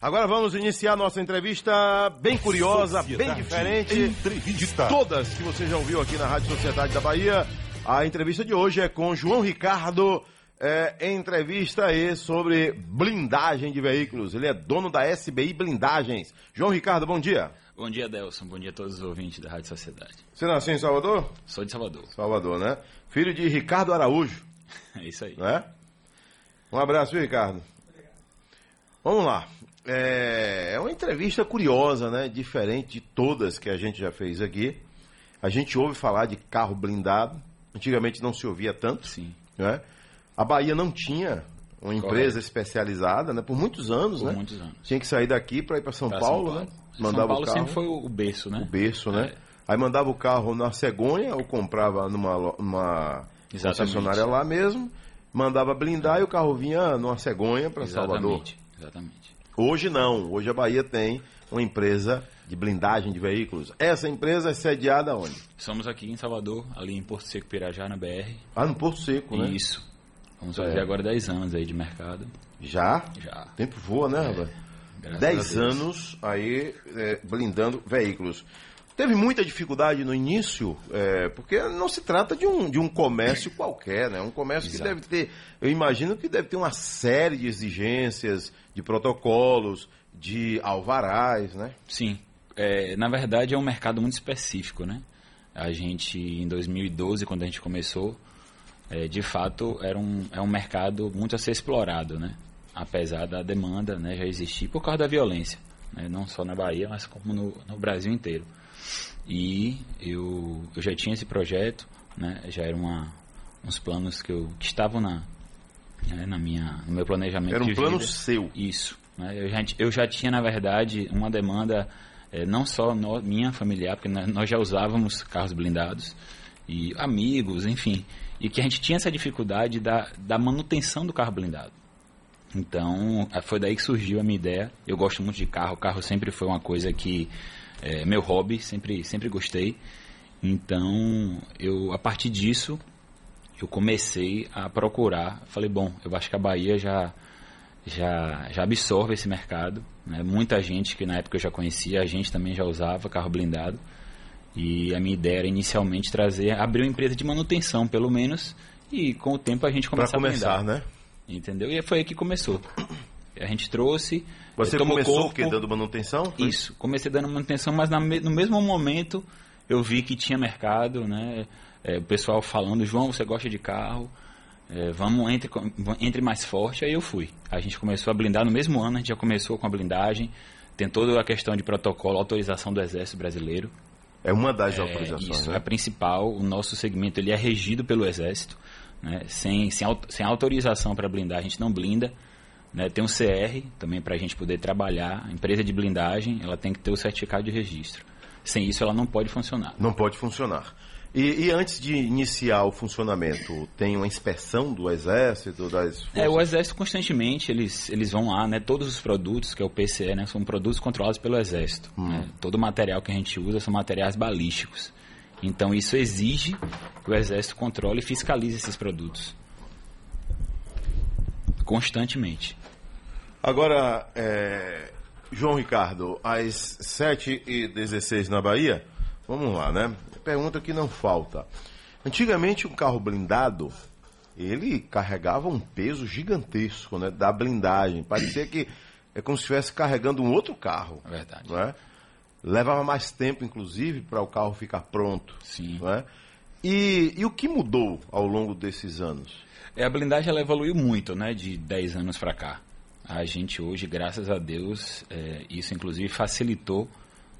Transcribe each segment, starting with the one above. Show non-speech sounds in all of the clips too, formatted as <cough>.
Agora vamos iniciar nossa entrevista bem curiosa, Sociedade bem diferente. Entrevista. Todas que você já ouviu aqui na Rádio Sociedade da Bahia. A entrevista de hoje é com João Ricardo. É, entrevista aí sobre blindagem de veículos. Ele é dono da SBI Blindagens. João Ricardo, bom dia. Bom dia, Delson. Bom dia a todos os ouvintes da Rádio Sociedade. Você nasceu em Salvador? Sou de Salvador. Salvador, né? Filho de Ricardo Araújo, <laughs> É isso aí. né? Um abraço, viu, Ricardo? Vamos lá. É, é uma entrevista curiosa, né? Diferente de todas que a gente já fez aqui. A gente ouve falar de carro blindado. Antigamente não se ouvia tanto, Sim. né? A Bahia não tinha uma empresa especializada, né? Por muitos anos, Por né? muitos anos. Tinha que sair daqui para ir para São, Pra Paulo, né? São Mandava Paulo o carro, sempre foi o berço, né? o berço, né? É. Aí mandava o carro na cegonha ou comprava numa, numa Exatamente. concessionária lá mesmo, mandava blindar e o carro vinha numa cegonha para Salvador. Exatamente. Hoje não, hoje a Bahia tem uma empresa de blindagem de veículos. Essa empresa é sediada onde? Somos aqui em Salvador, ali em Porto Seco, Pirajá, na BR. Ah, no Porto Seco, né? Isso. Vamos fazer É. agora 10 anos aí de mercado. Já? Já. O tempo voa, né, rapaz? Graças a 10 Deus. anos aí é, blindando veículos. Teve muita dificuldade no início, é, porque não se trata de um, de um comércio qualquer, né? Um comércio que Exato. deve ter, eu imagino que deve ter uma série de exigências, de protocolos, de alvarás, né? Sim. É, na verdade, é um mercado muito específico, né? A gente, em 2012, quando a gente começou, é, de fato, era um, é um mercado muito a ser explorado, né? Apesar da demanda né, já existir por causa da violência. Né? Não só na Bahia, mas como no, no Brasil inteiro. E eu, eu já tinha esse projeto, né? Já eram uma, uns planos que, eu, que estavam na, né, na minha, no meu planejamento Era um plano vida. seu. Isso. né? Eu, já, eu já tinha, na verdade, uma demanda, eh, não só no- minha familiar, porque nós, já usávamos carros blindados, e amigos, enfim, e que a gente tinha essa dificuldade da, da manutenção do carro blindado. Então, eh, foi daí que surgiu a minha ideia. Eu gosto muito de carro, carro sempre foi uma coisa que é meu hobby, sempre, sempre gostei. Então, eu a partir disso, eu comecei a procurar. Falei, bom, eu acho que a Bahia já já, já absorve esse mercado. Né? Muita gente que na época eu já conhecia, a gente também já usava carro blindado. E a minha ideia era inicialmente trazer, abrir uma empresa de manutenção, pelo menos, e com o tempo a gente começar a começar, blindar. né? Entendeu? E foi aí que começou. A gente trouxe. Você começou corpo? Dando manutenção? Foi? isso, comecei dando manutenção, mas me- no mesmo momento eu vi que tinha mercado, né? É, o pessoal falando, João, você gosta de carro, é, vamos, entre, entre mais forte, aí eu fui. A gente começou a blindar no mesmo ano, a gente já começou com a blindagem, tem toda a questão de protocolo, autorização do Exército Brasileiro. É uma das É, autorizações, isso, né? a principal, o nosso segmento ele é regido pelo Exército, né? sem, sem, sem autorização para blindar, a gente não blinda. Né? Tem um CR também para a gente poder trabalhar. A empresa de blindagem ela tem que ter o certificado de registro. Sem isso ela não pode funcionar. Não pode funcionar. E, e antes de iniciar o funcionamento, tem uma inspeção do Exército, das É, o? Exército constantemente eles, eles vão lá, né? Todos os produtos, que é o PCE, né? São produtos controlados pelo Exército. né? Todo o material que a gente usa são materiais balísticos. Então isso exige que o Exército controle e fiscalize esses produtos. Constantemente. Agora, é, João Ricardo, às 7h16 na Bahia, vamos lá, né? Pergunta que não falta. Antigamente, um carro blindado, ele carregava um peso gigantesco, né? Da blindagem. Parecia que é como se estivesse carregando um outro carro. É verdade. Não é? Levava mais tempo, inclusive, para o carro ficar pronto. Sim. É? E, e o que mudou ao longo desses anos? É, a blindagem ela evoluiu muito, né, de 10 anos para cá. A gente hoje, graças a Deus, é, isso inclusive facilitou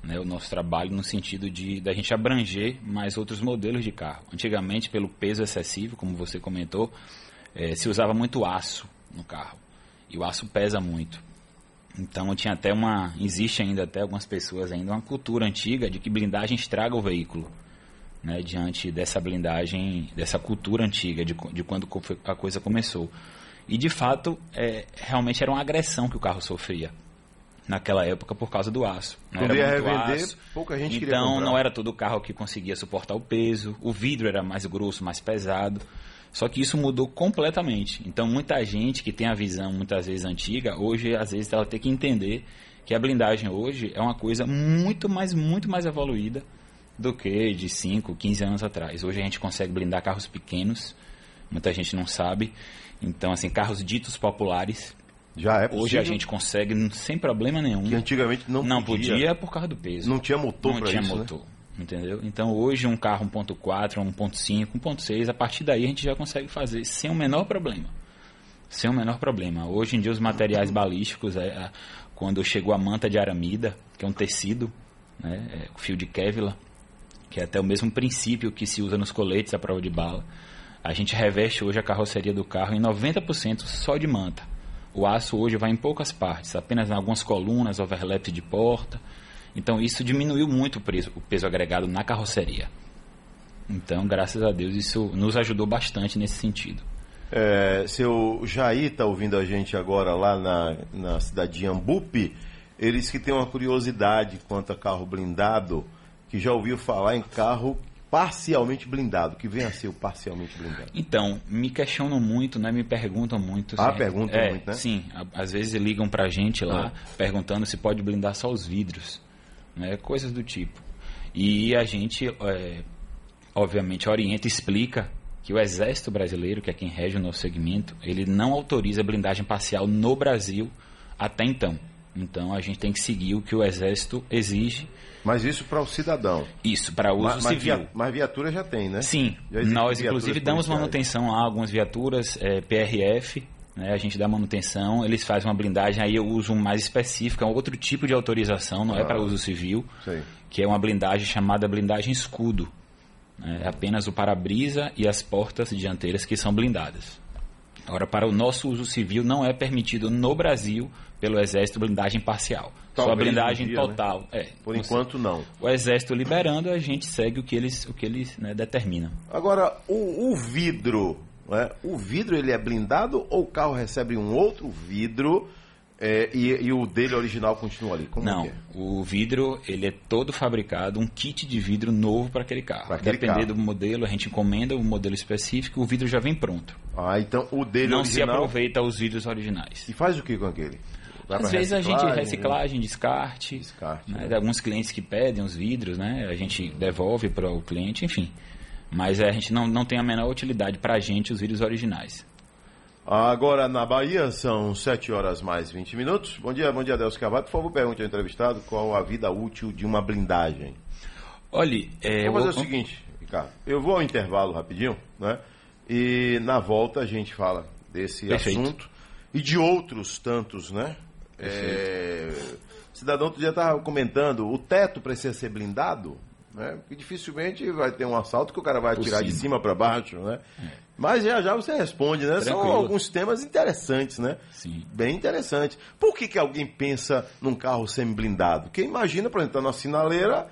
né, o nosso trabalho no sentido de da gente abranger mais outros modelos de carro. Antigamente, pelo peso excessivo, como você comentou, é, se usava muito aço no carro. E o aço pesa muito. Então tinha até uma. Existe ainda até algumas pessoas ainda uma cultura antiga de que blindagem estraga o veículo. Né, diante dessa blindagem, dessa cultura antiga de, de quando a coisa começou. E de fato, é, realmente era uma agressão que o carro sofria naquela época por causa do aço. Não Quando era revender, aço. pouca gente queria Então comprar. não era todo carro que conseguia suportar o peso, o vidro era mais grosso, mais pesado. Só que isso mudou completamente. Então, muita gente que tem a visão muitas vezes antiga, hoje, às vezes, ela tem que entender que a blindagem hoje é uma coisa muito mais, muito mais evoluída do que de 5, 15 anos atrás. Hoje a gente consegue blindar carros pequenos, muita gente não sabe. Então, assim, carros ditos populares. Já é possível. Hoje a gente consegue sem problema nenhum. Que antigamente não, não podia. podia por causa do peso. Não tinha motor Não tinha isso, né? motor. Entendeu? Então hoje um carro 1.4, 1.5, 1.6, a partir daí a gente já consegue fazer sem o menor problema. Sem o menor problema. Hoje em dia os materiais balísticos, é, a- quando chegou a manta de aramida, que é um tecido, né, é, o fio de Kevlar, que é até o mesmo princípio que se usa nos coletes à prova de bala, a gente reveste hoje a carroceria do carro em 90% só de manta. O aço hoje vai em poucas partes, apenas em algumas colunas, overlap de porta. Então isso diminuiu muito o peso, o peso agregado na carroceria. Então, graças a Deus, isso nos ajudou bastante nesse sentido. É, seu Jair está ouvindo a gente agora lá na, na cidade de Ambupe. Ele disse que tem uma curiosidade quanto a carro blindado, que já ouviu falar em carro parcialmente blindado. Que vem a ser o parcialmente blindado? Então, me questionam muito, né? Me perguntam muito. Ah, perguntam é, muito, né? Sim, às vezes ligam pra gente lá, Ah. perguntando se pode blindar só os vidros, né? Coisas do tipo. E a gente, é, obviamente, orienta explica que o Exército Brasileiro, que é quem rege o nosso segmento, ele não autoriza blindagem parcial no Brasil até então. Então, a gente tem que seguir o que o Exército exige. Mas isso para o cidadão. Isso, para uso mas, mas civil. via- mas viatura já tem, né? Sim, nós inclusive damos policiais. manutenção a algumas viaturas é, PRF, né, a gente dá manutenção, eles fazem uma blindagem, aí eu uso um mais específico, é um outro tipo de autorização, não é Ah. para uso civil, Sei. que é uma blindagem chamada blindagem escudo. né, É apenas o para-brisa e as portas dianteiras que são blindadas. Agora, para o nosso uso civil, não é permitido no Brasil, pelo Exército, blindagem parcial. Só Talvez blindagem um dia, né? total. É, Por enquanto, não. O Exército liberando, a gente segue o que eles, o que eles né, determinam. Agora, o, o vidro, né? o vidro ele é blindado ou o carro recebe um outro vidro é, e, e o dele original continua ali? Como Não, que é? o vidro ele é todo fabricado, um kit de vidro novo para aquele carro. Pra aquele Depender carro. do modelo, a gente encomenda um modelo específico, o vidro já vem pronto. Ah, então o dele Não se original. aproveita os vidros originais. E faz o que com aquele? Vai Às vezes a gente reciclagem, descarte, Descarte, né, né? alguns clientes que pedem os vidros, né, a gente devolve para o cliente, enfim. Mas é, a gente não, não tem a menor utilidade para a gente os vidros originais. Agora na Bahia são 7 horas mais 20 minutos. Bom dia, bom dia, Adelso Cavato. Por favor, pergunte ao entrevistado qual a vida útil de uma blindagem. Olha, é, Vou fazer eu- o seguinte, Ricardo. Eu vou ao intervalo rapidinho, né? E na volta a gente fala desse Perfeito. assunto e de outros tantos, né? É, cidadão outro dia estava comentando, o teto precisa ser blindado, né? Porque dificilmente vai ter um assalto que o cara vai Por atirar de cima. para baixo, né? Mas já já você responde, né? São Tranquilo. alguns temas interessantes, né? Sim. Bem interessante. Por que, que alguém pensa num carro semi-blindado? Porque imagina, por exemplo, tá na sinaleira,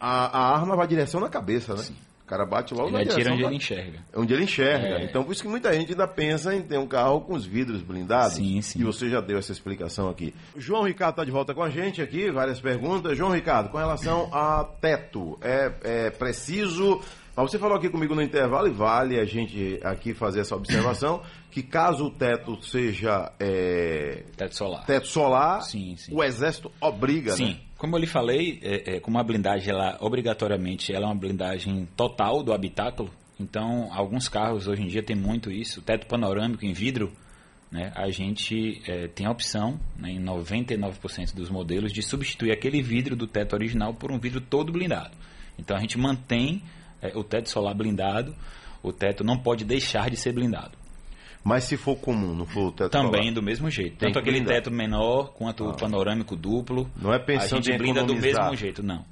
a, a arma vai direção na cabeça, né? O cara bate logo Ele na atira direção onde da- ele enxerga. onde ele enxerga. É. Então, por isso que muita gente ainda pensa em ter um carro com os vidros blindados. Sim, sim. E você já deu essa explicação aqui. João Ricardo está de volta com a gente aqui, várias perguntas. João Ricardo, com relação a teto, é, é preciso. Mas você falou aqui comigo no intervalo e vale a gente aqui fazer essa observação <coughs> que caso o teto seja é, Teto solar. teto solar, Sim, sim. o exército obriga, Sim, né? Como eu lhe falei, é, é, como a blindagem, ela obrigatoriamente ela é uma blindagem total do habitáculo. Então, alguns carros hoje em dia tem muito isso. Teto panorâmico em vidro, né, a gente é, tem a opção, né, em 99% dos modelos, de substituir aquele vidro do teto original por um vidro todo blindado. Então, a gente mantém é, o teto solar blindado. O teto não pode deixar de ser blindado. Mas se for comum, não for o teto Também solar, do mesmo jeito. Tanto que aquele blindar. teto menor quanto o panorâmico duplo. Não é pensando em blinda do mesmo jeito, não.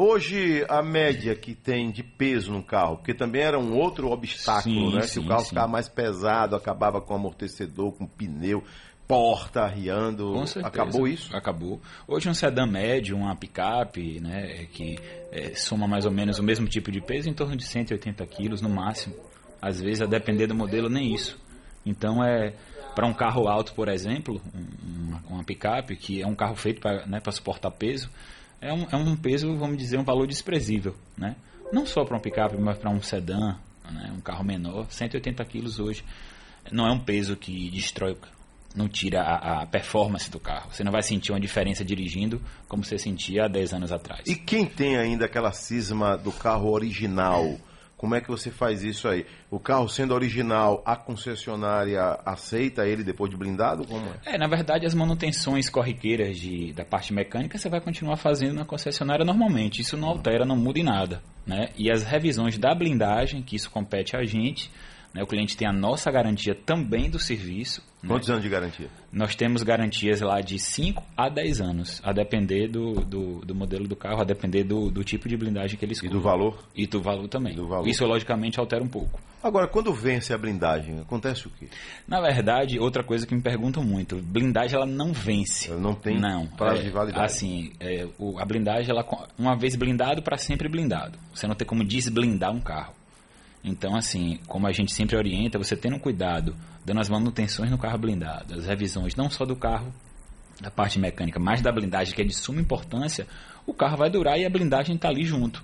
Hoje, a média que tem de peso no carro, porque também era um outro obstáculo, Sim, né? Se sim, o carro sim. ficava mais pesado, acabava com amortecedor, com pneu, porta arriando. Com certeza. Acabou isso? Acabou. Hoje um sedã médio, uma picape, né, que é, soma mais ou menos o mesmo tipo de peso, em torno de 180 quilos no máximo. Às vezes, a depender do modelo, nem isso. Então, é para um carro alto, por exemplo, um- uma, uma picape, que é um carro feito para né, suportar peso, é um, é um peso, vamos dizer, um valor desprezível. Né? Não só para um picape, mas para um sedã, né? um carro menor, 180 quilos hoje não é um peso que destrói não tira a, a, performance do carro. Você não vai sentir uma diferença dirigindo como você sentia há 10 anos atrás. E quem tem ainda aquela cisma do carro original? Como é que você faz isso aí? O carro sendo original, a concessionária aceita ele depois de blindado? Como é? é na verdade, as manutenções corriqueiras de, da parte mecânica você vai continuar fazendo na concessionária normalmente. Isso não altera, não muda em nada. Né? E as revisões da blindagem, que isso compete a gente, né? O cliente tem a nossa garantia também do serviço. Né? Quantos né? anos de garantia? Nós temos garantias lá de 5 a 10 anos, a depender do, do, do, modelo do carro, a depender do, do tipo de blindagem que ele escolhe. E do valor? E do valor também. Do valor. Isso, logicamente, altera um pouco. Agora, quando vence a blindagem, acontece o quê? Na verdade, outra coisa que me perguntam muito, blindagem ela não vence. Ela não tem não, prazo é, de validade. Assim, é, o, a blindagem, ela, uma vez blindado, para sempre blindado. Você não tem como desblindar um carro. Então, assim, como a gente sempre orienta, você tendo cuidado, dando as manutenções no carro blindado, as revisões não só do carro, da parte mecânica, mas da blindagem, que é de suma importância, o carro vai durar e a blindagem está ali junto.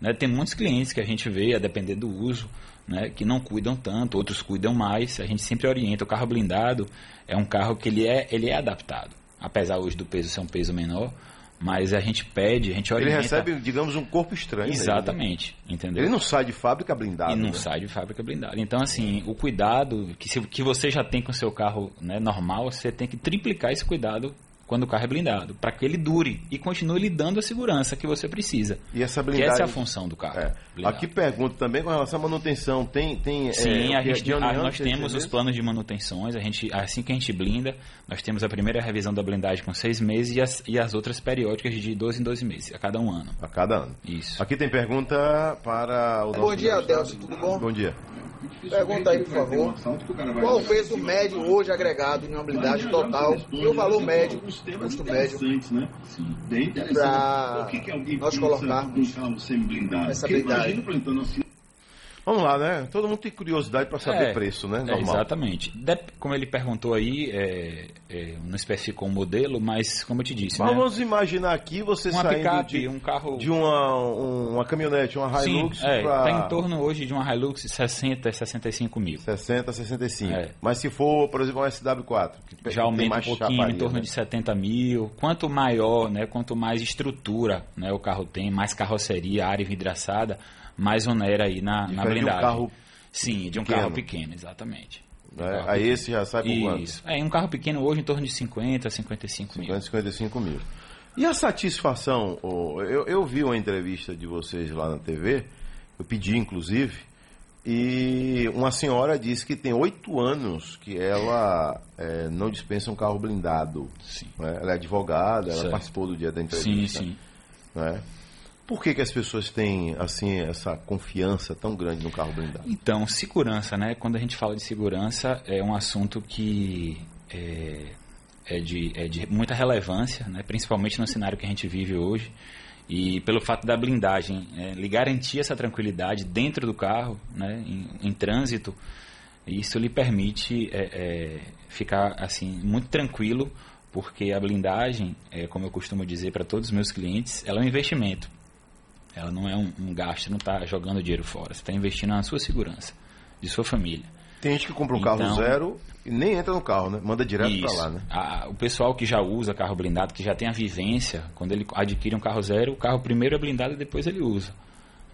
Né? Tem muitos clientes que a gente vê, a depender do uso, né, que não cuidam tanto, outros cuidam mais. A gente sempre orienta. O carro blindado é um carro que ele é, ele é adaptado. Apesar hoje do peso ser um peso menor, mas a gente pede, a gente orienta. Ele recebe, digamos, um corpo estranho. Exatamente, né? entendeu? Ele não sai de fábrica blindada. E não né? sai de fábrica blindada. Então, assim, o cuidado que, se, que você já tem com o seu carro né, normal, você tem que triplicar esse cuidado quando o carro é blindado, para que ele dure e continue lhe dando a segurança que você precisa. E essa blindagem... Que essa é a função do carro. É. Aqui pergunto também com relação à manutenção. Tem, tem Sim, é, a gente, a, nós temos os planos de manutenções. A gente, assim que a gente blinda, nós temos a primeira revisão da blindagem com seis meses e as, e as outras periódicas de 12 em 12 meses, a cada um ano. A cada ano. Isso. Aqui tem pergunta para o Bom dia, Adelson, tudo bom? Bom dia. Pergunta aí, por favor. Qual o peso médio hoje agregado em uma blindagem total e o valor médio, custo médio, para nós colocarmos essa blindagem? Vamos lá, né? Todo mundo tem curiosidade para saber é, preço, né? É, exatamente. De, como ele perguntou aí, é, é, não especificou um modelo, mas como eu te disse. Mas né? vamos imaginar aqui você uma saindo picape, de, um carro... de uma, um, uma caminhonete, uma Hilux. Sim, é, pra... tá em torno hoje de uma Hilux 60, 65 mil. 60, 65. É. Mas se for, por exemplo, uma SW4, que já aumenta um pouquinho, chaparia, em torno né? de 70 mil. Quanto maior, né? Quanto mais estrutura né, o carro tem, mais carroceria, área vidraçada, mais onera aí na, na blindagem. De um carro Sim, de um pequeno. carro pequeno, exatamente. Um é, aí pequeno. esse já sai por quanto? Isso. É, um carro pequeno hoje em torno de 50, 55 50, mil. 55 mil. E a satisfação? Eu, eu vi uma entrevista de vocês lá na TV, eu pedi inclusive, e uma senhora disse que tem oito anos que ela é, não dispensa um carro blindado. Sim. Né? Ela é advogada, ela Certo. participou do dia da entrevista. Sim, sim. Né? Por que, que as pessoas têm assim essa confiança tão grande no carro blindado? Então, segurança, né? Quando a gente fala de segurança, é um assunto que é, é, de, é de muita relevância, né? principalmente no cenário que a gente vive hoje. E pelo fato da blindagem é, lhe garantir essa tranquilidade dentro do carro, né? em, em trânsito, isso lhe permite é, é, ficar assim muito tranquilo, porque a blindagem, é, como eu costumo dizer para todos os meus clientes, ela é um investimento. Ela não é um, um gasto, não está jogando dinheiro fora. Você está investindo na sua segurança, de sua família. Tem gente que compra um carro Então- zero e nem entra no carro, né? Manda direto para lá, né? A- o pessoal que já usa carro blindado, que já tem a vivência, quando ele adquire um carro zero, o carro primeiro é blindado e depois ele usa.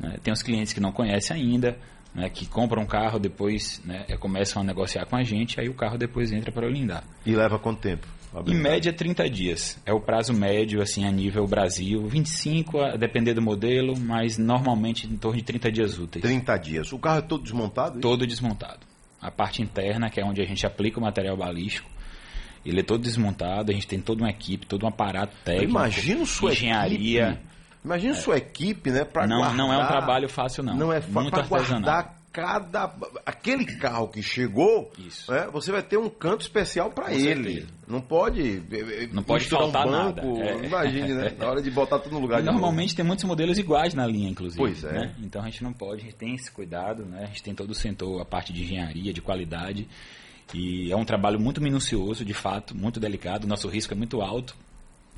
né? Tem os clientes que não conhecem ainda, né, que compram um carro, depois né, começam a negociar com a gente, aí o carro depois entra para blindar. E leva quanto tempo? A Em blindagem? média, 30 dias. É o prazo médio, assim, a nível Brasil. 25, a depender do modelo, mas normalmente em torno de 30 dias úteis. 30 dias. O carro é todo desmontado? Todo desmontado. A parte interna, que é onde a gente aplica o material balístico, ele é todo desmontado, a gente tem toda uma equipe, todo um aparato técnico, Imagina sua engenharia. equipe. Imagina sua equipe, né? Pra Não, guardar, não é um trabalho fácil, não. Não é fácil Muito artesanal. Cada. Aquele carro que chegou, Isso. né, você vai ter um canto especial para ele. certeza. Não pode. eh, Não pode faltar um nada. banco. É. Imagine, né? Na hora de botar tudo no lugar E de novo. normalmente tem muitos modelos iguais na linha, inclusive. Pois é. né? Então a gente não pode, a gente tem esse cuidado, né? A gente tem todo o setor, a parte de engenharia, de qualidade. E é um trabalho muito minucioso, de fato, muito delicado. Nosso risco é muito alto,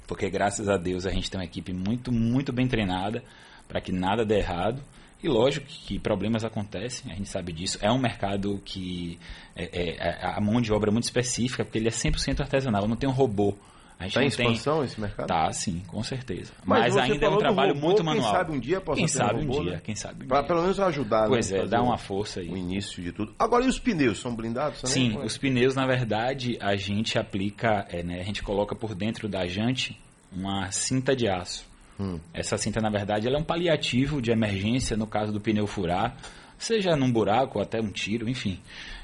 porque graças a Deus a gente tem uma equipe muito, muito bem treinada para que nada dê errado. E lógico que problemas acontecem, a gente sabe disso. É um mercado que é, é, é a mão de obra é muito específica, porque ele é 100% artesanal, não tem um robô. Está em expansão tem... esse mercado? Tá, sim, com certeza. Mas, Mas ainda é um trabalho robô, muito manual. Quem sabe um dia possa quem sabe um, robô, dia, né? Quem sabe um Para pelo menos ajudar. Pois né? é, dar uma força aí. O início de tudo. Agora, e os pneus são blindados também? Sim, os pneus, na verdade, a gente aplica, é, né, a gente coloca por dentro da jante uma cinta de aço. Hum. Essa cinta, na verdade, ela é um paliativo de emergência no caso do pneu furar, seja num buraco até um tiro, enfim,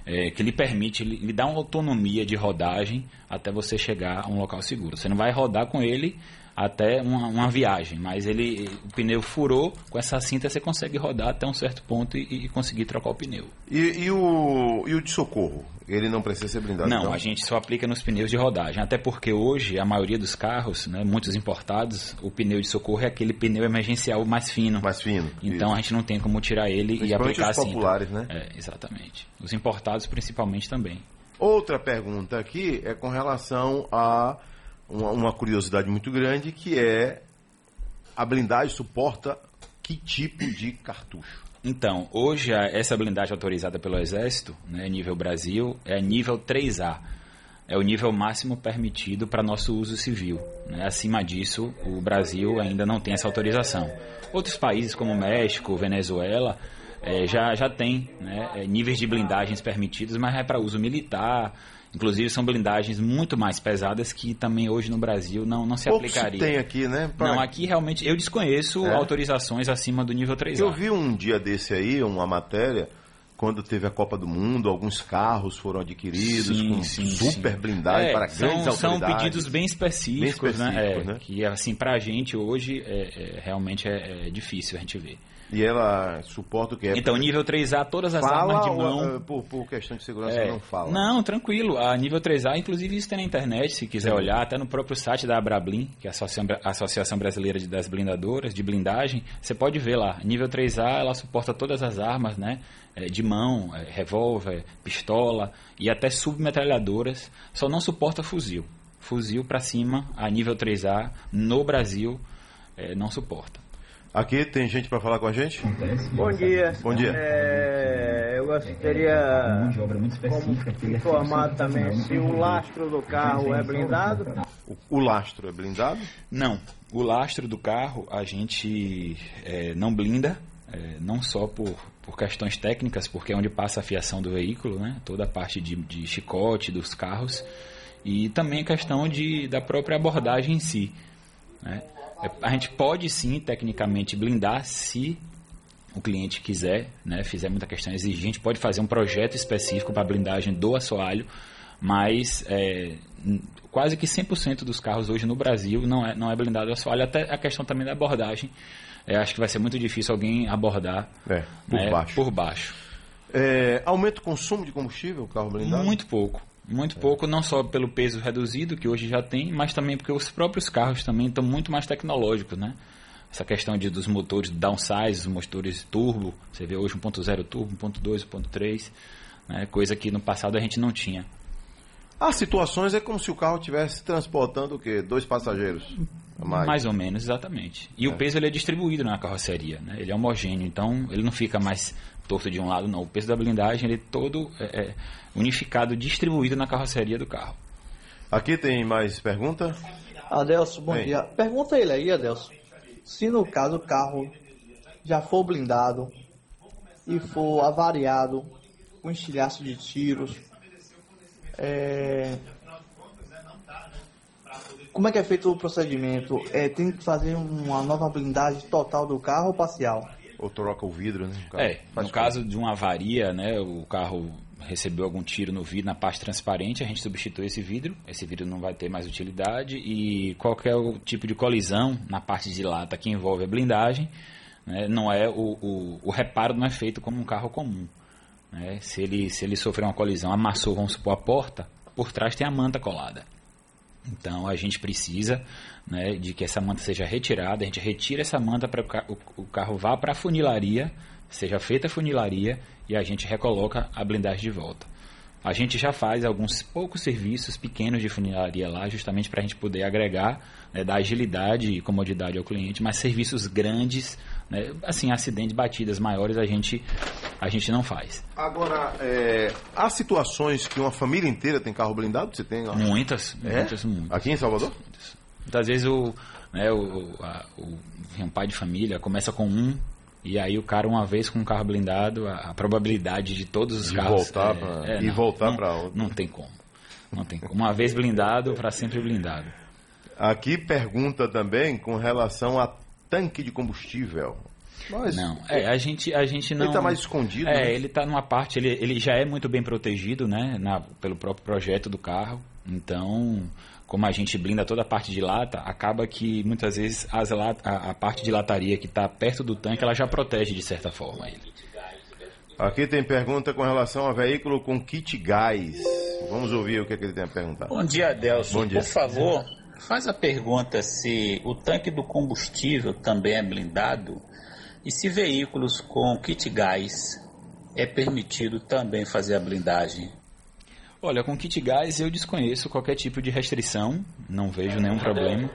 é, que lhe permite, lhe, lhe dá uma autonomia de rodagem até você chegar a um local seguro. Você não vai rodar com ele até uma, uma, viagem, mas ele o pneu furou, com essa cinta você consegue rodar até um certo ponto e, e conseguir trocar o pneu. E, e, o, e o de socorro? Ele não precisa ser blindado? Não, então? a gente só aplica nos pneus de rodagem, até porque hoje a maioria dos carros, né, muitos importados, o pneu de socorro é aquele pneu emergencial mais fino. Mais fino. Então isso. a gente não tem como tirar ele e aplicar os populares, cinta. né? É, exatamente. Os importados principalmente também. Outra pergunta aqui é com relação a uma, uma curiosidade muito grande que é a blindagem suporta que tipo de cartucho? Então, hoje essa blindagem autorizada pelo Exército, né, nível Brasil, é nível 3A. É o nível máximo permitido para nosso uso civil. Né? Acima disso, o Brasil ainda não tem essa autorização. Outros países como México, Venezuela, é, já, já tem né, níveis de blindagens permitidos, mas é para uso militar, Inclusive são blindagens muito mais pesadas que também hoje no Brasil não, não se Pouco aplicaria. Tem aqui, né? Não, aqui realmente eu desconheço é. autorizações acima do nível 3A. Eu vi um dia desse aí, uma matéria, quando teve a Copa do Mundo, alguns carros foram adquiridos sim, com sim, super sim. blindagem é, para são, grandes são autoridades. pedidos bem específicos, bem específicos né? É, né? Que assim para a gente hoje é, é realmente é, difícil a gente ver. E ela suporta o que? Então, nível 3A, todas as fala armas de mão. Ou, por, por, questão de segurança, é, não fala? Não, tranquilo. A nível 3A, inclusive, isso tem na internet, se quiser olhar, até no próprio site da Abrablin, que é a Associação Brasileira das Blindadoras, de blindagem, você pode ver lá. Nível 3A, ela suporta todas as armas, né? De mão, revólver, pistola e até submetralhadoras. Só não suporta fuzil. Fuzil para cima, a nível 3A, no Brasil, não suporta. Aqui tem gente para falar com a gente? Bom dia. Bom dia. É, eu gostaria como informar também se o lastro do carro é blindado. O, o lastro é blindado? Não. O lastro do carro a gente é, não blinda, é, não só por, por questões técnicas, porque é onde passa a fiação do veículo, né? toda a parte de, de chicote dos carros, e também a questão de, da própria abordagem em si. Né? A gente pode sim, tecnicamente, blindar se o cliente quiser, né, fizer muita questão exigente, pode fazer um projeto específico para blindagem do assoalho, mas é, quase que 100% dos carros hoje no Brasil não é, não é blindado assoalho, até a questão também da abordagem. É, acho que vai ser muito difícil alguém abordar é, por né, baixo. Por baixo. É, aumenta o consumo de combustível o carro blindado? Muito pouco. Muito é. pouco, não só pelo peso reduzido que hoje já tem, mas também porque os próprios carros também estão muito mais tecnológicos, né? Essa questão de, dos motores downsize, os motores turbo, você vê hoje 1.0 turbo, 1.2, 1.3, né? coisa que no passado a gente não tinha. As situações é como se o carro estivesse transportando o quê? Dois passageiros? Mais, mais ou menos, exatamente. E é. o peso ele é distribuído na carroceria, né? ele é homogêneo, então ele não fica mais torto de um lado, não. O peso da blindagem ele é todo é, é, unificado, distribuído na carroceria do carro. Aqui tem mais pergunta? Adelso, bom Bem. dia. Pergunta ele aí, Adelso. Se no caso o carro já for blindado e for avariado com estilhaço de tiros, é... como é que é feito o procedimento? É, tem que fazer uma nova blindagem total do carro ou parcial? Ou troca o vidro, né? O é, no caso de uma avaria, né, o carro recebeu algum tiro no vidro, na parte transparente, a gente substitui esse vidro, esse vidro não vai ter mais utilidade e qualquer tipo de colisão na parte de lata que envolve a blindagem, né, não é o, o, o, reparo não é feito como um carro comum. Né? Se, ele, se ele sofreu uma colisão, amassou, vamos supor, a porta, por trás tem a manta colada. Então a gente precisa né, de que essa manta seja retirada, a gente retira essa manta para o, carro vá para a funilaria, seja feita a funilaria e a gente recoloca a blindagem de volta. A gente já faz alguns poucos serviços pequenos de funilaria lá, justamente para a gente poder agregar, né, dar agilidade e comodidade ao cliente, mas serviços grandes, né, assim, acidentes, batidas maiores, a gente, a gente não faz. Agora, é, há situações que uma família inteira tem carro blindado? Você tem? Muitas, É? muitas, muitas. Aqui em Salvador? Muitas. Muitas vezes o, né, o, a- o- um pai de família começa com um, e aí o cara, uma vez com um carro blindado, a, a probabilidade de todos os De carros. voltar pra- e voltar não, pra outro. Não tem como. Não tem como. Uma vez blindado, para sempre blindado. Aqui pergunta também com relação a tanque de combustível. Mas Não, é, a gente, a gente não. ele está mais escondido. É, né? ele está numa parte, ele, ele já é muito bem protegido, né, na- pelo próprio projeto do carro. Então, como a gente blinda toda a parte de lata, acaba que muitas vezes as a, a parte de lataria que está perto do tanque, ela já protege de certa forma ele. Aqui tem pergunta com relação a veículo com kit gás. Vamos ouvir o que, é que ele tem a perguntar. Bom dia, Adelson. Bom dia. Por favor, faz a pergunta se o tanque do combustível também é blindado e se veículos com kit gás é permitido também fazer a blindagem. Olha, com kit gás eu desconheço qualquer tipo de restrição, não vejo nenhum problema.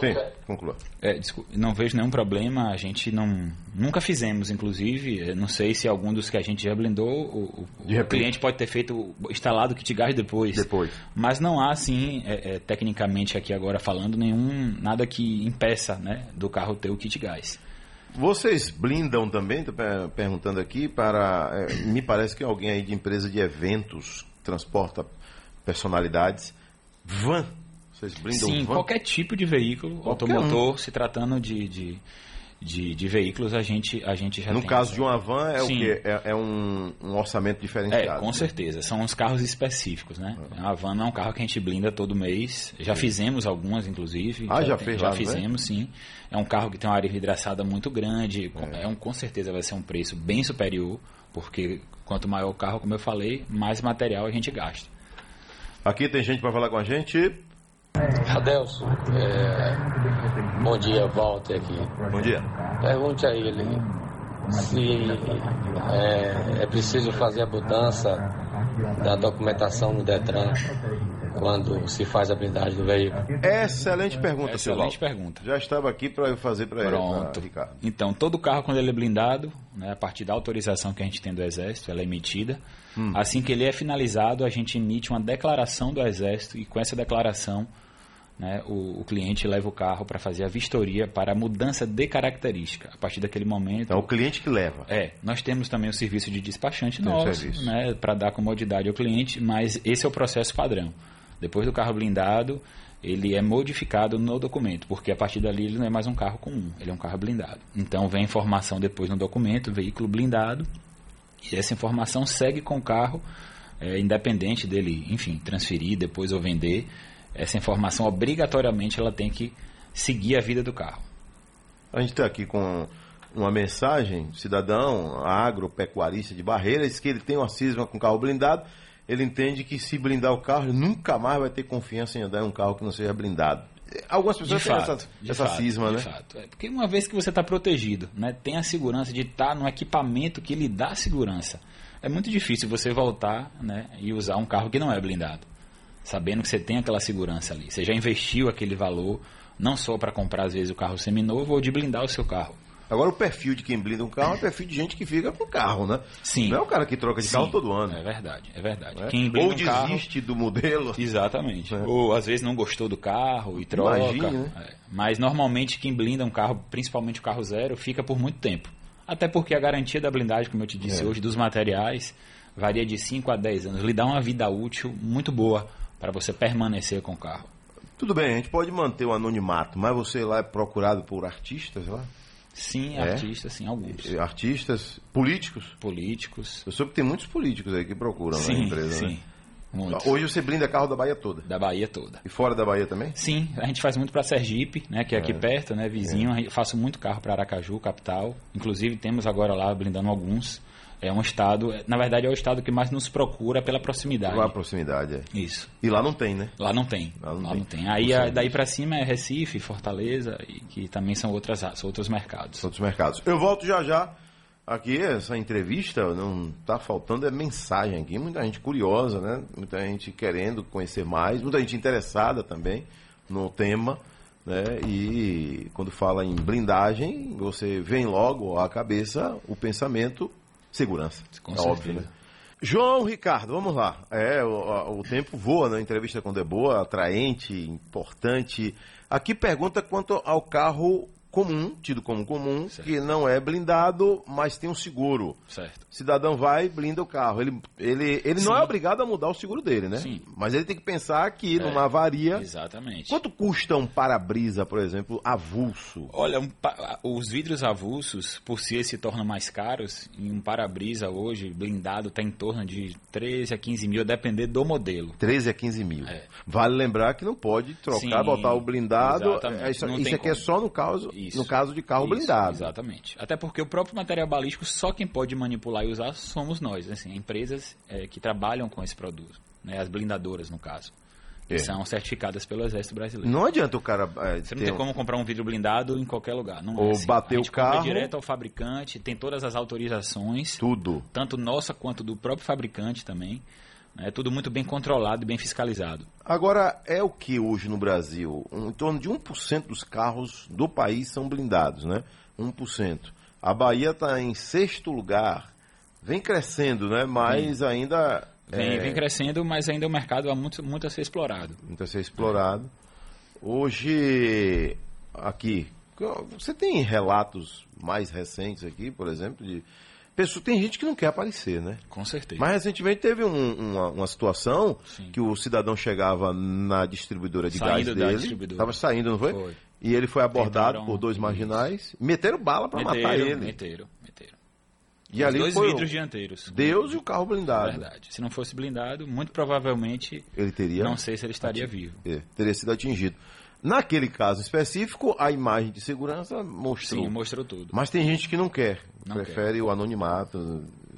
Sim, conclua. É, não vejo nenhum problema, a gente não nunca fizemos, inclusive, eh, não sei se algum dos que a gente já blindou, o, o- cliente pode ter feito instalado o kit gás depois. Depois. Mas não há, assim, é, é, tecnicamente aqui agora falando, nenhum nada que impeça né, do carro ter o kit gás. Vocês blindam também, per- perguntando aqui, para. é, me parece que alguém aí de empresa de eventos transporta personalidades. Van. Vocês blindam Sim, van? qualquer tipo de veículo, Qualquer automotor, se tratando de, de, de, de veículos, a gente, a gente já No tem caso de uma van, é o Sim. quê? É, é um, um orçamento diferenciado. É, com né? certeza. São os carros específicos, né? A van não é um carro que a gente blinda todo mês. Já fizemos algumas, inclusive. Ah, já tem- fez Já lá, não é? fizemos, sim. É um carro que tem uma área vidraçada muito grande. com- É. um, com certeza vai ser um preço bem superior, porque quanto maior o carro, como eu falei, mais material a gente gasta. Aqui tem gente para falar com a gente. Adelson, é, bom dia, Walter aqui. Bom dia. Pergunte a ele se é, é preciso fazer a mudança da documentação no Detran quando se faz a blindagem do veículo. Excelente pergunta, seu Excelente pergunta. Já estava aqui para eu fazer para ele, Pronto. Ricardo. Então, todo carro, quando ele é blindado, né, a partir da autorização que a gente tem do Exército, ela é emitida. Hum. Assim que ele é finalizado, a gente emite uma declaração do Exército e com essa declaração, né, o, o cliente leva o carro para fazer a vistoria para a mudança de característica. A partir daquele momento. Então, é o cliente que leva. É, nós temos também o serviço de despachante nosso, né, para dar comodidade ao cliente, mas esse é o processo padrão. Depois do carro blindado, ele é modificado no documento, porque a partir dali ele não é mais um carro comum, ele é um carro blindado. Então vem informação depois no documento, veículo blindado, e essa informação segue com o carro, é, independente dele, enfim, transferir depois ou vender. Essa informação obrigatoriamente ela tem que seguir a vida do carro. A gente está aqui com uma mensagem, cidadão agropecuarista de Barreiras, que ele tem uma cisma com carro blindado. Ele entende que se blindar o carro, ele nunca mais vai ter confiança em andar em um carro que não seja blindado. Algumas pessoas têm essa, de essa fato, cisma, de né? fato. É porque uma vez que você está protegido, né, tem a segurança de estar no equipamento que lhe dá segurança. É muito difícil você voltar né, e usar um carro que não é blindado, sabendo que você tem aquela segurança ali. Você já investiu aquele valor, não só para comprar às vezes o carro seminovo ou de blindar o seu carro. Agora, o perfil de quem blinda um carro é o perfil de gente que fica com o carro, né? Sim. Não é o cara que troca de Sim, carro todo ano. É verdade, é verdade. né? Quem blinda Ou um carro- desiste do modelo. Exatamente. É. Ou às vezes não gostou do carro e troca. Imagine, né? É. Mas normalmente quem blinda um carro, principalmente o carro zero, fica por muito tempo. Até porque a garantia da blindagem, como eu te disse É. hoje, dos materiais, varia de 5 a 10 anos. Lhe dá uma vida útil muito boa para você permanecer com o carro. Tudo bem, a gente pode manter o anonimato, mas você lá é procurado por artistas lá? Sim, É? artistas, sim, alguns. Artistas, políticos. Políticos. Eu soube que tem muitos políticos aí que procuram na Sim, empresa, sim. né? Muitos. Hoje você blinda carro da Bahia toda. Da Bahia toda. E fora da Bahia também? Sim, a gente faz muito para Sergipe, né, que é aqui perto, né, vizinho. Eu faço muito carro para Aracaju, capital. Inclusive temos agora lá blindando alguns. É um estado, na verdade é o estado que mais nos procura pela proximidade. Lá a proximidade, é. Isso. E lá não tem, né? Lá não tem. Lá Lá não não, tem. tem. Aí O a- daí para cima é Recife, Fortaleza, e que também são outras são outros mercados. Outros mercados. Eu volto já já. aqui, essa entrevista, não tá faltando é mensagem aqui. Muita gente curiosa, né? Muita gente querendo conhecer mais, muita gente interessada também no tema. Né? E quando fala em blindagem, você vem logo à cabeça o pensamento segurança. Com é certeza. óbvio, né? João Ricardo, vamos lá. É, o, o tempo voa na entrevista com Deboa, atraente, importante. Aqui pergunta quanto ao carro comum, tido como comum, Certo. que não é blindado, mas tem um seguro. Certo. Cidadão vai e blinda o carro. Ele, ele, ele não é obrigado a mudar o seguro dele, né? Sim. Mas ele tem que pensar que É, numa avaria. Exatamente. Quanto custa um para-brisa, por exemplo, avulso? Olha, um os vidros avulsos, por si, se tornam mais caros. E um para-brisa hoje, blindado, está em torno de 13 a 15 mil, a depender do modelo. 13 a 15 mil. É. Vale lembrar que não pode trocar, Sim, botar o blindado. exatamente. É, Isso, isso aqui é como. só no caso, Isso. no caso de carro Isso, blindado. Exatamente. Até porque o próprio material balístico, só quem pode manipular e usar somos nós, assim, empresas é, que trabalham com esse produto, né, as blindadoras, no caso, que É. são certificadas pelo Exército Brasileiro. Não adianta o cara. é, Você não tem um- como comprar um vidro blindado em qualquer lugar. Não é Ou assim. bater o carro. direto ao fabricante, tem todas as autorizações, Tudo. tanto nossa quanto do próprio fabricante também. É tudo muito bem controlado e bem fiscalizado. Agora, é o que hoje no Brasil? Em torno de 1% dos carros do país são blindados, né? 1%. A Bahia está em sexto lugar. Vem crescendo, né? Mas ainda. Vem, é, vem crescendo, mas ainda o mercado há muito, muito a ser explorado. Muito a ser explorado. Hoje, aqui, você tem relatos mais recentes aqui, por exemplo, de. Pessoa, tem gente que não quer aparecer, né? Com certeza. Mas recentemente teve um- uma, uma situação Sim. que o cidadão chegava na distribuidora de Saindo gás dele. Estava saindo, não foi? Foi. E ele foi abordado Tentaram- por dois Isso. marginais. Meteram bala para matar ele. meteram, meteram. E Os ali dois vidros dianteiros. Deus e o carro blindado. Verdade. Se não fosse blindado, muito provavelmente, Ele teria, não sei se ele estaria vivo. é, teria sido atingido. Naquele caso específico, a imagem de segurança mostrou. Sim, mostrou tudo. Mas tem gente que não quer. Não prefere o anonimato.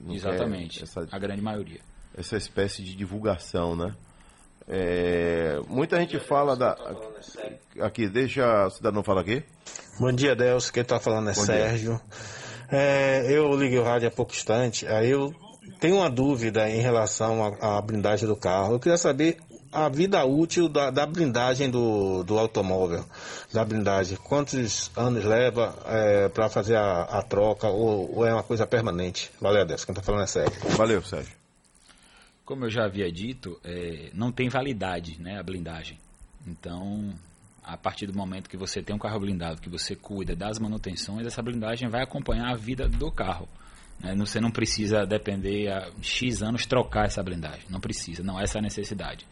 não Exatamente. quer Essa, A grande maioria. essa espécie de divulgação, né? É, muita gente fala da. Aqui, deixa o cidadão falar aqui. Bom dia, Deus. Quem está falando é Bom. Sérgio. É, eu liguei o rádio há pouco instante, aí eu tenho uma dúvida em relação à, à blindagem do carro. Eu queria saber a vida útil da, da blindagem do, do automóvel, da blindagem. Quantos anos leva para fazer a, a troca ou, ou é uma coisa permanente? Valeu, Deus. Quem está falando é Sérgio. Valeu, Sérgio. Como eu já havia dito, é, não tem validade né, a blindagem. Então, a partir do momento que você tem um carro blindado, que você cuida das manutenções, essa blindagem vai acompanhar a vida do carro. né? Não- Você não precisa depender a X anos trocar essa blindagem. Não precisa, não essa é a necessidade.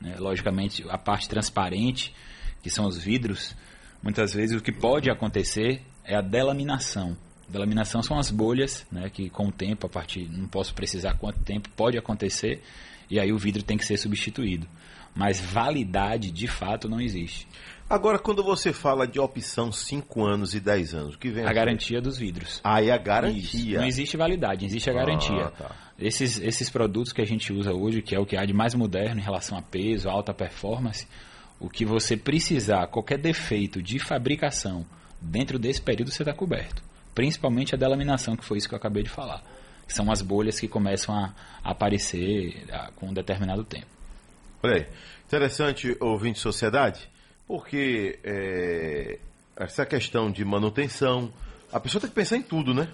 Né? Logicamente, a parte transparente, que são os vidros, muitas vezes o que pode acontecer é a delaminação. Delaminação são as bolhas, né, que com o tempo, a partir, não posso precisar quanto tempo, pode acontecer, e aí o vidro tem que ser substituído. Mas validade, de fato, não existe. Agora, quando você fala de opção 5 anos e 10 anos, o que vem A a garantia dos vidros. Aí a Isso. garantia. Não existe validade, existe a garantia. Ah, tá. Esses, esses produtos que a gente usa hoje, que é o que há de mais moderno em relação a peso, alta performance, o que você precisar, qualquer defeito de fabricação, dentro desse período você está coberto. Principalmente a delaminação, que foi isso que eu acabei de falar. Que são as bolhas que começam a aparecer ah, com um determinado tempo. Olha aí. Interessante, ouvinte de sociedade, porque é, essa questão de manutenção, a pessoa tem que pensar em tudo, né?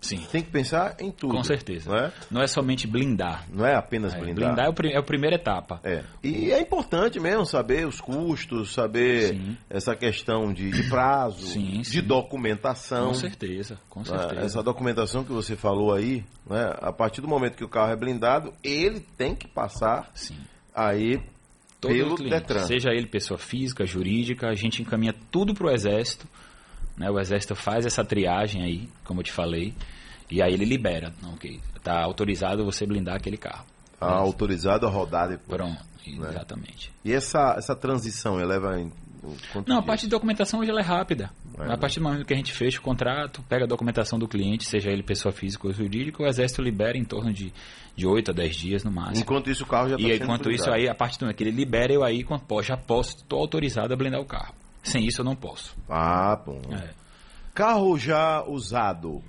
Sim, Tem que pensar em tudo. com certeza. Não é, Não é somente blindar. não é apenas É, blindar. blindar é, o, é a primeira etapa. É. E é importante mesmo saber os custos, saber Sim. essa questão de, de prazo, Sim, de sim. documentação. Com certeza, com né? certeza. Essa documentação que você falou aí, né? a partir do momento que o carro é blindado, ele tem que passar Sim. aí Todo pelo cliente, Detran. seja ele pessoa física, jurídica, a gente encaminha tudo para o Exército. Né? O Exército faz essa triagem aí, como eu te falei, e aí ele libera. Não, ok, está autorizado você blindar aquele carro. Tá autorizado a rodar depois. Pronto, Né? exatamente. E essa, essa transição, ela leva em quanto Não, a parte de documentação hoje ela é rápida. É, a né? partir do momento que a gente fecha o contrato, pega a documentação do cliente, seja ele pessoa física ou jurídica, o Exército libera em torno de, de 8 a 10 dias no máximo. Enquanto isso, o carro já está E enquanto isso aí, a partir do momento que ele libera, eu aí já posso, estou autorizado a blindar o carro. Sem isso eu não posso. Ah, bom. É. Carro já usado,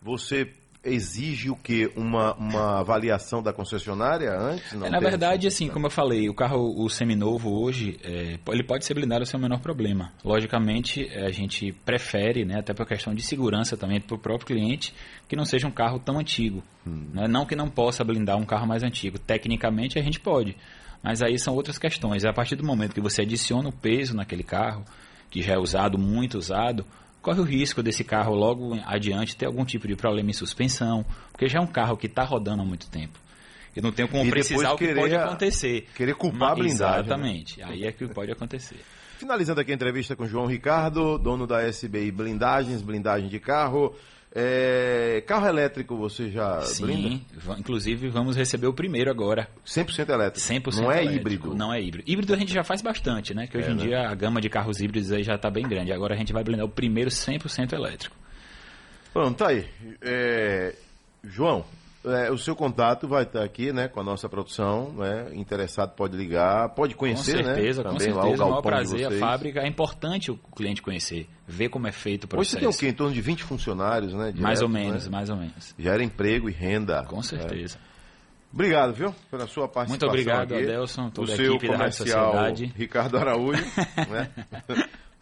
você exige o quê? Uma, uma avaliação da concessionária antes? É, na verdade, assim, como eu falei, o carro, o seminovo hoje, é, ele pode ser blindado sem o menor problema. Logicamente, a gente prefere, né, até por questão de segurança também para o próprio cliente, que não seja um carro tão antigo. Hum. Né? Não que não possa blindar um carro mais antigo. Tecnicamente, a gente pode. Mas aí são outras questões. A partir do momento que você adiciona o peso naquele carro, que já é usado, muito usado, corre o risco desse carro logo adiante ter algum tipo de problema em suspensão, porque já é um carro que está rodando há muito tempo. Eu não tenho como e precisar o que pode acontecer. Querer culpar a blindagem. Né? Exatamente. Né? Aí é que pode acontecer. Finalizando aqui a entrevista com João Ricardo, dono da SBI Blindagens, blindagem de carro. É, carro elétrico você já Sim, blinda? inclusive vamos receber o primeiro agora. 100% elétrico? 100% Não é elétrico, híbrido? Não é híbrido. Híbrido a gente já faz bastante, né? Que hoje é, em né? dia a gama de carros híbridos aí já está bem grande. Agora a gente vai blindar o primeiro 100% elétrico. Pronto, tá aí. É, João, é, o seu contato vai estar aqui, né, com a nossa produção, né? Interessado pode ligar, pode conhecer, com certeza, né? Com certeza, lá o galpão prazer, a fábrica é importante o cliente conhecer, ver como é feito o processo. Hoje você tem o quê? Em torno de 20 funcionários, né? Direto, mais ou menos, né? mais ou menos. Gera emprego e renda. Com certeza. É. Obrigado, viu, pela sua participação. Muito obrigado, aqui. Adelson, toda o a seu equipe comercial, da Sociedade. Ricardo Araújo, <laughs> né?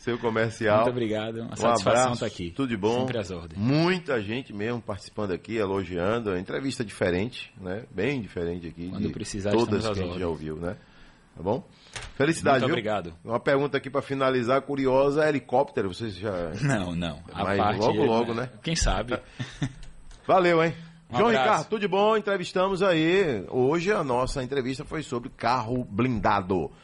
Seu comercial. Muito obrigado. Uma um satisfação abraço, estar aqui. Tudo de bom. Sempre às ordens. Muita gente mesmo participando aqui, elogiando. É entrevista diferente, né? Bem diferente aqui. Quando precisar, todas que a gente já ouviu, né? Tá bom? Felicidade, Muito viu? obrigado. Uma pergunta aqui para finalizar, curiosa, helicóptero, vocês já... <laughs> Não, não. A Mas parte, logo, logo, né? Quem sabe. <laughs> Valeu, hein? Um João abraço. Ricardo, tudo de bom? Entrevistamos aí. Hoje a nossa entrevista foi sobre carro blindado.